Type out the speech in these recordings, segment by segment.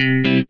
Thank you.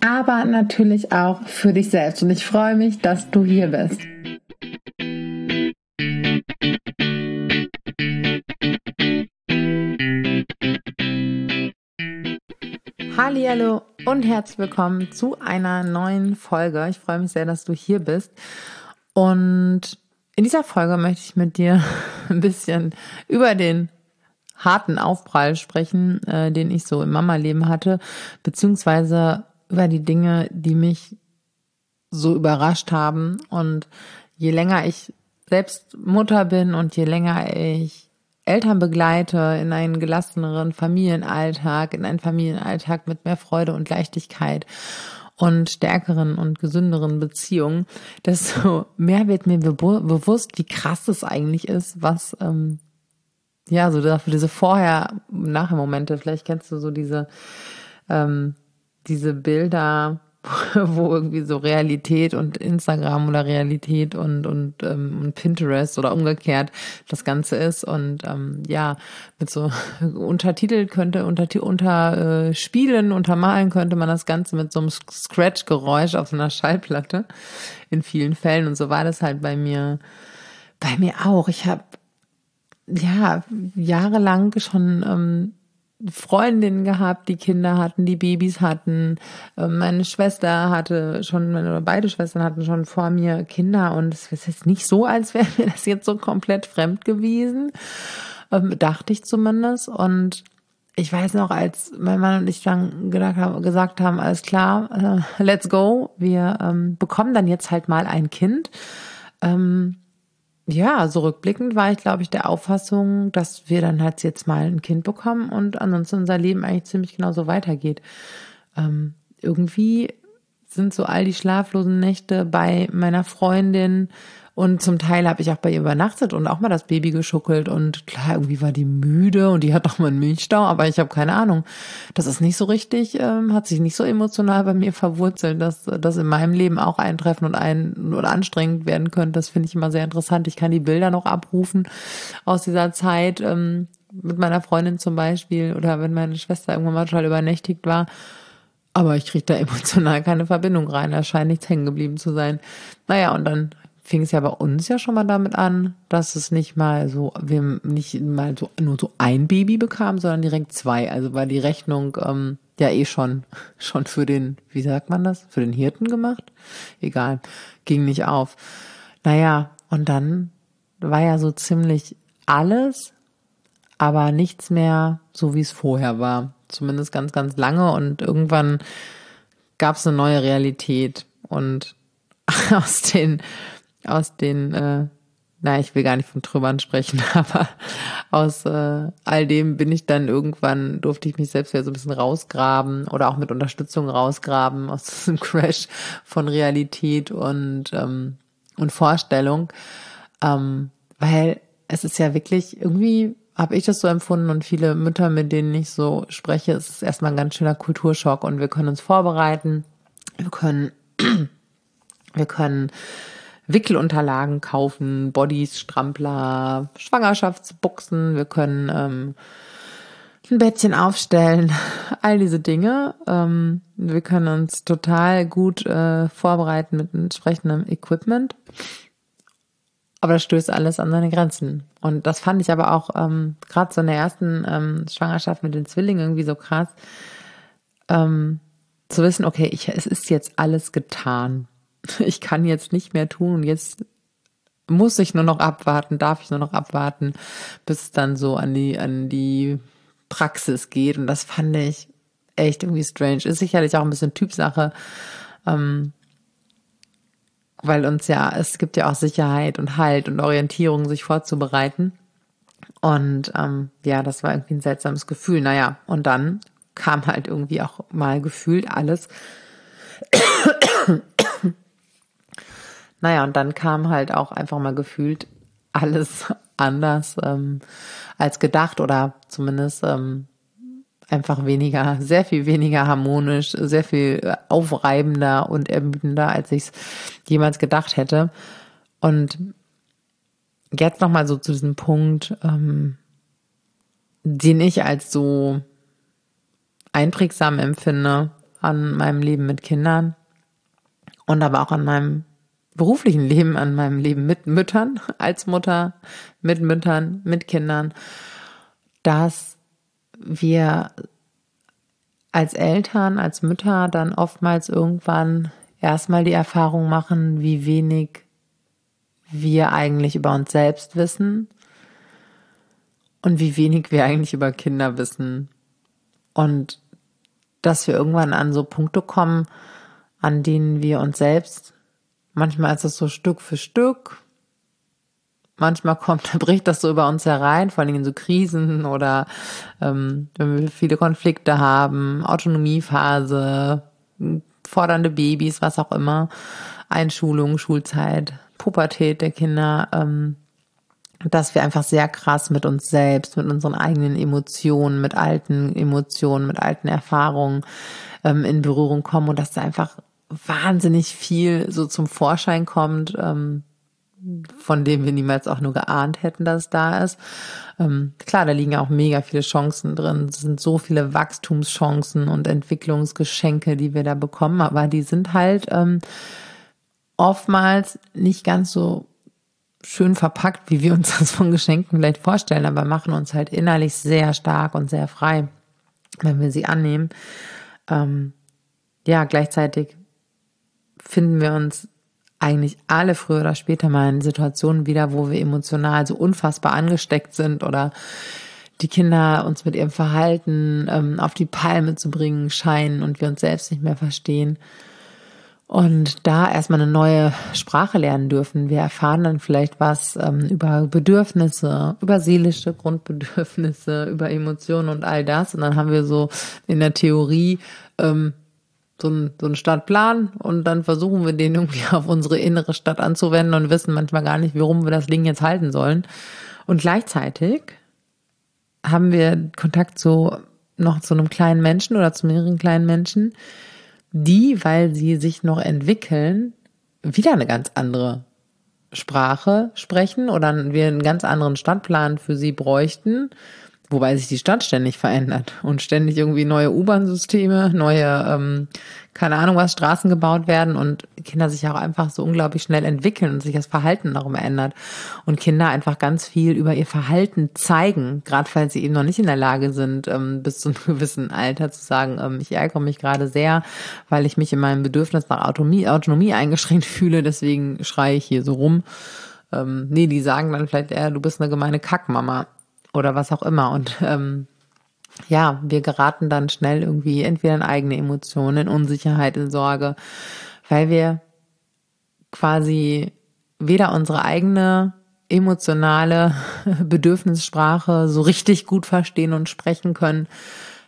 aber natürlich auch für dich selbst. Und ich freue mich, dass du hier bist. Hallo und herzlich willkommen zu einer neuen Folge. Ich freue mich sehr, dass du hier bist. Und in dieser Folge möchte ich mit dir ein bisschen über den harten Aufprall sprechen, äh, den ich so im Mama-Leben hatte, beziehungsweise über die Dinge, die mich so überrascht haben. Und je länger ich selbst Mutter bin und je länger ich Eltern begleite in einen gelasseneren Familienalltag, in einen Familienalltag mit mehr Freude und Leichtigkeit und stärkeren und gesünderen Beziehungen, desto mehr wird mir bewusst, wie krass es eigentlich ist, was ähm, ja so dafür diese Vorher-Nachher-Momente. Vielleicht kennst du so diese ähm, diese Bilder, wo irgendwie so Realität und Instagram oder Realität und und, ähm, und Pinterest oder umgekehrt das Ganze ist und ähm, ja mit so Untertitel könnte unter unter äh, Spielen untermalen könnte man das Ganze mit so einem Scratch-Geräusch auf einer Schallplatte in vielen Fällen und so war das halt bei mir bei mir auch. Ich habe ja jahrelang schon ähm, Freundinnen gehabt, die Kinder hatten, die Babys hatten. Ähm, meine Schwester hatte schon, oder beide Schwestern hatten schon vor mir Kinder und es ist jetzt nicht so, als wäre mir das jetzt so komplett fremd gewesen. Ähm, dachte ich zumindest. Und ich weiß noch, als mein Mann und ich dann gesagt haben, alles klar, äh, let's go, wir ähm, bekommen dann jetzt halt mal ein Kind. Ja, so rückblickend war ich, glaube ich, der Auffassung, dass wir dann halt jetzt mal ein Kind bekommen und ansonsten unser Leben eigentlich ziemlich genauso weitergeht. Ähm, irgendwie sind so all die schlaflosen Nächte bei meiner Freundin und zum Teil habe ich auch bei ihr übernachtet und auch mal das Baby geschuckelt. Und klar, irgendwie war die müde und die hat auch mal einen Milchstau, aber ich habe keine Ahnung. Das ist nicht so richtig, ähm, hat sich nicht so emotional bei mir verwurzelt, dass das in meinem Leben auch eintreffen und ein oder anstrengend werden könnte. Das finde ich immer sehr interessant. Ich kann die Bilder noch abrufen aus dieser Zeit. Ähm, mit meiner Freundin zum Beispiel oder wenn meine Schwester irgendwann mal total übernächtigt war. Aber ich kriege da emotional keine Verbindung rein. Da scheint nichts hängen geblieben zu sein. Naja, und dann fing es ja bei uns ja schon mal damit an, dass es nicht mal so, wir nicht mal so nur so ein Baby bekamen, sondern direkt zwei. Also war die Rechnung ähm, ja eh schon schon für den, wie sagt man das, für den Hirten gemacht. Egal, ging nicht auf. Naja, und dann war ja so ziemlich alles, aber nichts mehr so wie es vorher war. Zumindest ganz, ganz lange und irgendwann gab es eine neue Realität und aus den aus den, äh, na, ich will gar nicht von Trümmern sprechen, aber aus äh, all dem bin ich dann irgendwann, durfte ich mich selbst wieder so ein bisschen rausgraben oder auch mit Unterstützung rausgraben aus diesem Crash von Realität und, ähm, und Vorstellung. Ähm, weil es ist ja wirklich irgendwie habe ich das so empfunden und viele Mütter, mit denen ich so spreche, es ist erstmal ein ganz schöner Kulturschock und wir können uns vorbereiten, wir können, wir können Wickelunterlagen kaufen, Bodies, Strampler, Schwangerschaftsbuchsen, wir können ähm, ein Bettchen aufstellen, all diese Dinge. Ähm, wir können uns total gut äh, vorbereiten mit entsprechendem Equipment. Aber das stößt alles an seine Grenzen. Und das fand ich aber auch ähm, gerade so in der ersten ähm, Schwangerschaft mit den Zwillingen irgendwie so krass, ähm, zu wissen, okay, ich, es ist jetzt alles getan ich kann jetzt nicht mehr tun und jetzt muss ich nur noch abwarten, darf ich nur noch abwarten, bis es dann so an die, an die Praxis geht. Und das fand ich echt irgendwie strange. Ist sicherlich auch ein bisschen Typsache. Ähm, weil uns ja, es gibt ja auch Sicherheit und Halt und Orientierung, sich vorzubereiten. Und ähm, ja, das war irgendwie ein seltsames Gefühl. Naja, und dann kam halt irgendwie auch mal gefühlt alles. Naja, und dann kam halt auch einfach mal gefühlt alles anders ähm, als gedacht oder zumindest ähm, einfach weniger, sehr viel weniger harmonisch, sehr viel aufreibender und ermüdender, als ich es jemals gedacht hätte. Und jetzt nochmal so zu diesem Punkt, ähm, den ich als so einprägsam empfinde an meinem Leben mit Kindern und aber auch an meinem beruflichen Leben, an meinem Leben mit Müttern, als Mutter, mit Müttern, mit Kindern, dass wir als Eltern, als Mütter dann oftmals irgendwann erstmal die Erfahrung machen, wie wenig wir eigentlich über uns selbst wissen und wie wenig wir eigentlich über Kinder wissen. Und dass wir irgendwann an so Punkte kommen, an denen wir uns selbst, manchmal ist es so Stück für Stück, manchmal kommt, bricht das so über uns herein, vor allem in so Krisen oder ähm, wenn wir viele Konflikte haben, Autonomiephase, fordernde Babys, was auch immer, Einschulung, Schulzeit, Pubertät der Kinder, ähm, dass wir einfach sehr krass mit uns selbst, mit unseren eigenen Emotionen, mit alten Emotionen, mit alten Erfahrungen ähm, in Berührung kommen und dass da einfach wahnsinnig viel so zum Vorschein kommt, ähm, von dem wir niemals auch nur geahnt hätten, dass es da ist. Ähm, klar, da liegen auch mega viele Chancen drin. Es sind so viele Wachstumschancen und Entwicklungsgeschenke, die wir da bekommen, aber die sind halt ähm, oftmals nicht ganz so schön verpackt, wie wir uns das von Geschenken vielleicht vorstellen, aber machen uns halt innerlich sehr stark und sehr frei, wenn wir sie annehmen. Ähm, ja, gleichzeitig finden wir uns eigentlich alle früher oder später mal in Situationen wieder, wo wir emotional so unfassbar angesteckt sind oder die Kinder uns mit ihrem Verhalten ähm, auf die Palme zu bringen scheinen und wir uns selbst nicht mehr verstehen. Und da erstmal eine neue Sprache lernen dürfen. Wir erfahren dann vielleicht was ähm, über Bedürfnisse, über seelische Grundbedürfnisse, über Emotionen und all das. Und dann haben wir so in der Theorie ähm, so ein, so ein Stadtplan und dann versuchen wir den irgendwie auf unsere innere Stadt anzuwenden und wissen manchmal gar nicht, warum wir das Ding jetzt halten sollen. Und gleichzeitig haben wir Kontakt zu noch zu einem kleinen Menschen oder zu mehreren kleinen Menschen, die, weil sie sich noch entwickeln, wieder eine ganz andere Sprache sprechen oder wir einen ganz anderen Stadtplan für sie bräuchten Wobei sich die Stadt ständig verändert und ständig irgendwie neue U-Bahn-Systeme, neue, ähm, keine Ahnung was, Straßen gebaut werden und Kinder sich auch einfach so unglaublich schnell entwickeln und sich das Verhalten darum ändert. Und Kinder einfach ganz viel über ihr Verhalten zeigen, gerade weil sie eben noch nicht in der Lage sind, ähm, bis zu einem gewissen Alter zu sagen, ähm, ich ärgere mich gerade sehr, weil ich mich in meinem Bedürfnis nach Autonomie, Autonomie eingeschränkt fühle, deswegen schreie ich hier so rum. Ähm, nee, die sagen dann vielleicht eher, du bist eine gemeine Kackmama oder was auch immer. Und ähm, ja, wir geraten dann schnell irgendwie entweder in eigene Emotionen, in Unsicherheit, in Sorge, weil wir quasi weder unsere eigene emotionale Bedürfnissprache so richtig gut verstehen und sprechen können,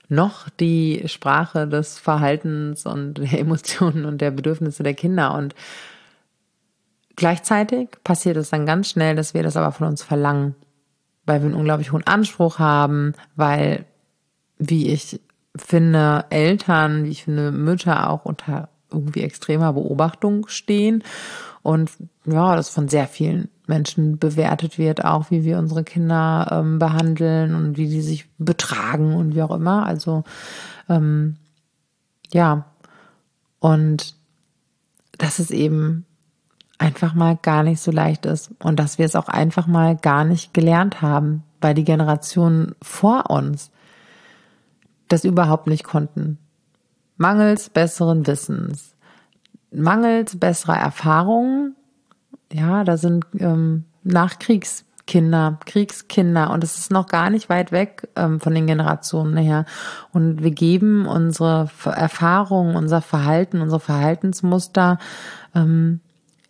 noch die Sprache des Verhaltens und der Emotionen und der Bedürfnisse der Kinder. Und gleichzeitig passiert es dann ganz schnell, dass wir das aber von uns verlangen weil wir einen unglaublich hohen Anspruch haben, weil, wie ich finde, Eltern, wie ich finde, Mütter auch unter irgendwie extremer Beobachtung stehen und ja, das von sehr vielen Menschen bewertet wird, auch wie wir unsere Kinder ähm, behandeln und wie die sich betragen und wie auch immer. Also ähm, ja, und das ist eben einfach mal gar nicht so leicht ist und dass wir es auch einfach mal gar nicht gelernt haben, weil die Generationen vor uns das überhaupt nicht konnten. Mangels besseren Wissens, mangels besserer Erfahrungen, ja, da sind ähm, Nachkriegskinder, Kriegskinder und es ist noch gar nicht weit weg ähm, von den Generationen her. Und wir geben unsere Erfahrungen, unser Verhalten, unsere Verhaltensmuster ähm,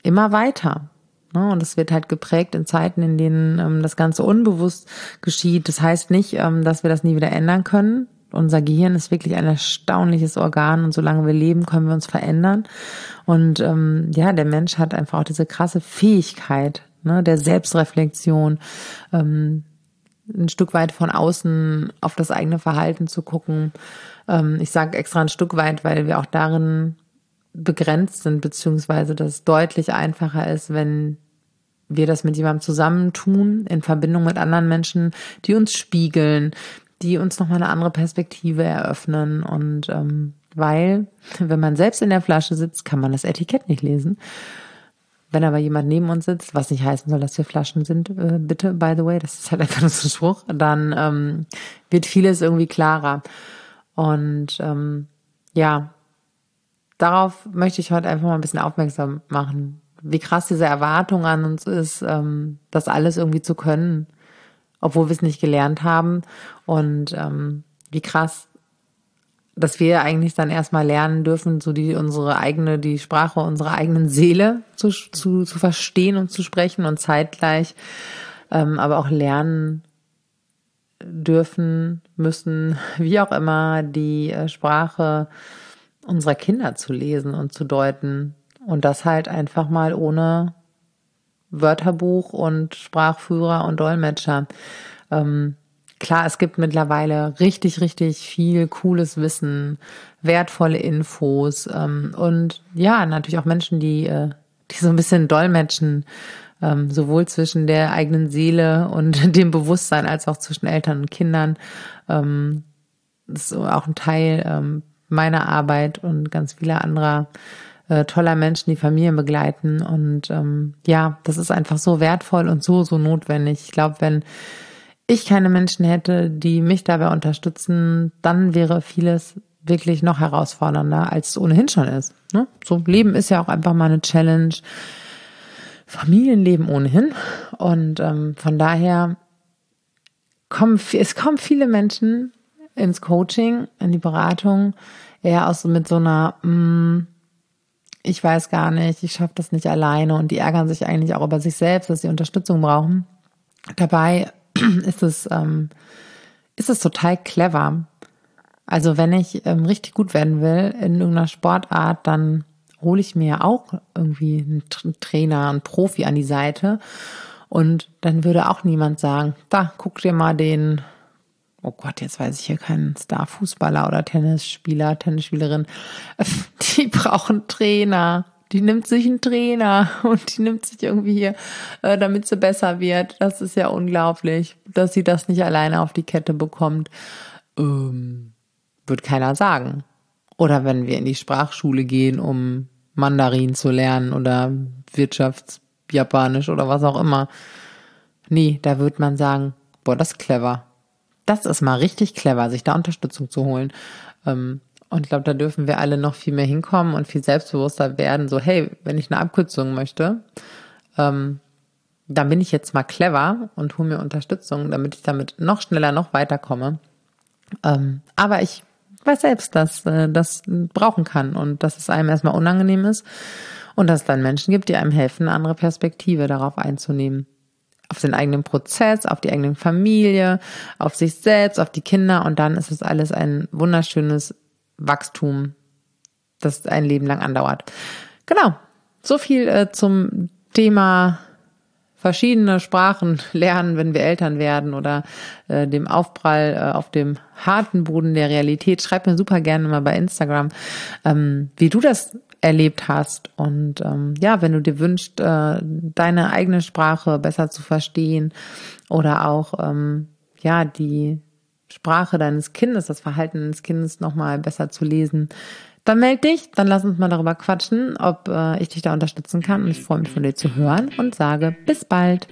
immer weiter. Ne? Und es wird halt geprägt in Zeiten, in denen ähm, das Ganze unbewusst geschieht. Das heißt nicht, ähm, dass wir das nie wieder ändern können. Unser Gehirn ist wirklich ein erstaunliches Organ und solange wir leben, können wir uns verändern. Und ähm, ja, der Mensch hat einfach auch diese krasse Fähigkeit ne, der Selbstreflexion, ein Stück weit von außen auf das eigene Verhalten zu gucken. Ich sage extra ein Stück weit, weil wir auch darin begrenzt sind, beziehungsweise dass es deutlich einfacher ist, wenn wir das mit jemandem zusammentun, in Verbindung mit anderen Menschen, die uns spiegeln, die uns nochmal eine andere Perspektive eröffnen. Und ähm, weil, wenn man selbst in der Flasche sitzt, kann man das Etikett nicht lesen. Wenn aber jemand neben uns sitzt, was nicht heißen soll, dass wir Flaschen sind, äh, bitte, by the way, das ist halt einfach nur so ein Spruch, dann ähm, wird vieles irgendwie klarer. Und ähm, ja, darauf möchte ich heute einfach mal ein bisschen aufmerksam machen, wie krass diese Erwartung an uns ist, ähm, das alles irgendwie zu können, obwohl wir es nicht gelernt haben. Und ähm, wie krass, dass wir eigentlich dann erstmal lernen dürfen, so die unsere eigene, die Sprache unserer eigenen Seele zu, zu, zu verstehen und zu sprechen und zeitgleich ähm, aber auch lernen dürfen, müssen, wie auch immer, die äh, Sprache unserer Kinder zu lesen und zu deuten. Und das halt einfach mal ohne Wörterbuch und Sprachführer und Dolmetscher. Ähm, klar, es gibt mittlerweile richtig, richtig viel cooles Wissen, wertvolle Infos ähm, und ja, natürlich auch Menschen, die, äh, die so ein bisschen dolmetschen, ähm, sowohl zwischen der eigenen Seele und dem Bewusstsein als auch zwischen Eltern und Kindern. Ähm, das ist auch ein Teil ähm, meiner Arbeit und ganz vieler anderer äh, toller Menschen, die Familien begleiten. Und ähm, ja, das ist einfach so wertvoll und so, so notwendig. Ich glaube, wenn ich keine Menschen hätte, die mich dabei unterstützen, dann wäre vieles wirklich noch herausfordernder, als es ohnehin schon ist. Ne? So Leben ist ja auch einfach mal eine Challenge. Familienleben ohnehin. Und ähm, von daher kommen, es kommen viele Menschen ins Coaching, in die Beratung, eher aus mit so einer, mm, ich weiß gar nicht, ich schaffe das nicht alleine und die ärgern sich eigentlich auch über sich selbst, dass sie Unterstützung brauchen. Dabei ist es, ähm, ist es total clever. Also wenn ich ähm, richtig gut werden will in irgendeiner Sportart, dann hole ich mir auch irgendwie einen Trainer, einen Profi an die Seite. Und dann würde auch niemand sagen, da, guck dir mal den oh Gott, jetzt weiß ich hier keinen Star-Fußballer oder Tennisspieler, Tennisspielerin, die brauchen Trainer. Die nimmt sich einen Trainer und die nimmt sich irgendwie hier, äh, damit sie besser wird. Das ist ja unglaublich, dass sie das nicht alleine auf die Kette bekommt. Ähm, wird keiner sagen. Oder wenn wir in die Sprachschule gehen, um Mandarin zu lernen oder Wirtschaftsjapanisch oder was auch immer. Nee, da wird man sagen, boah, das ist clever das ist mal richtig clever, sich da Unterstützung zu holen. Ähm, und ich glaube, da dürfen wir alle noch viel mehr hinkommen und viel selbstbewusster werden. So, hey, wenn ich eine Abkürzung möchte, ähm, dann bin ich jetzt mal clever und hole mir Unterstützung, damit ich damit noch schneller, noch weiterkomme. Ähm, aber ich weiß selbst, dass äh, das brauchen kann und dass es einem erstmal unangenehm ist und dass es dann Menschen gibt, die einem helfen, eine andere Perspektive darauf einzunehmen auf den eigenen Prozess, auf die eigene Familie, auf sich selbst, auf die Kinder und dann ist es alles ein wunderschönes Wachstum, das ein Leben lang andauert. Genau. So viel äh, zum Thema verschiedene Sprachen lernen, wenn wir Eltern werden oder äh, dem Aufprall äh, auf dem harten Boden der Realität. Schreib mir super gerne mal bei Instagram, ähm, wie du das erlebt hast. Und ähm, ja, wenn du dir wünschst, äh, deine eigene Sprache besser zu verstehen oder auch ähm, ja die Sprache deines Kindes, das Verhalten deines Kindes nochmal besser zu lesen, dann melde dich, dann lass uns mal darüber quatschen, ob äh, ich dich da unterstützen kann. Und ich freue mich von dir zu hören und sage bis bald.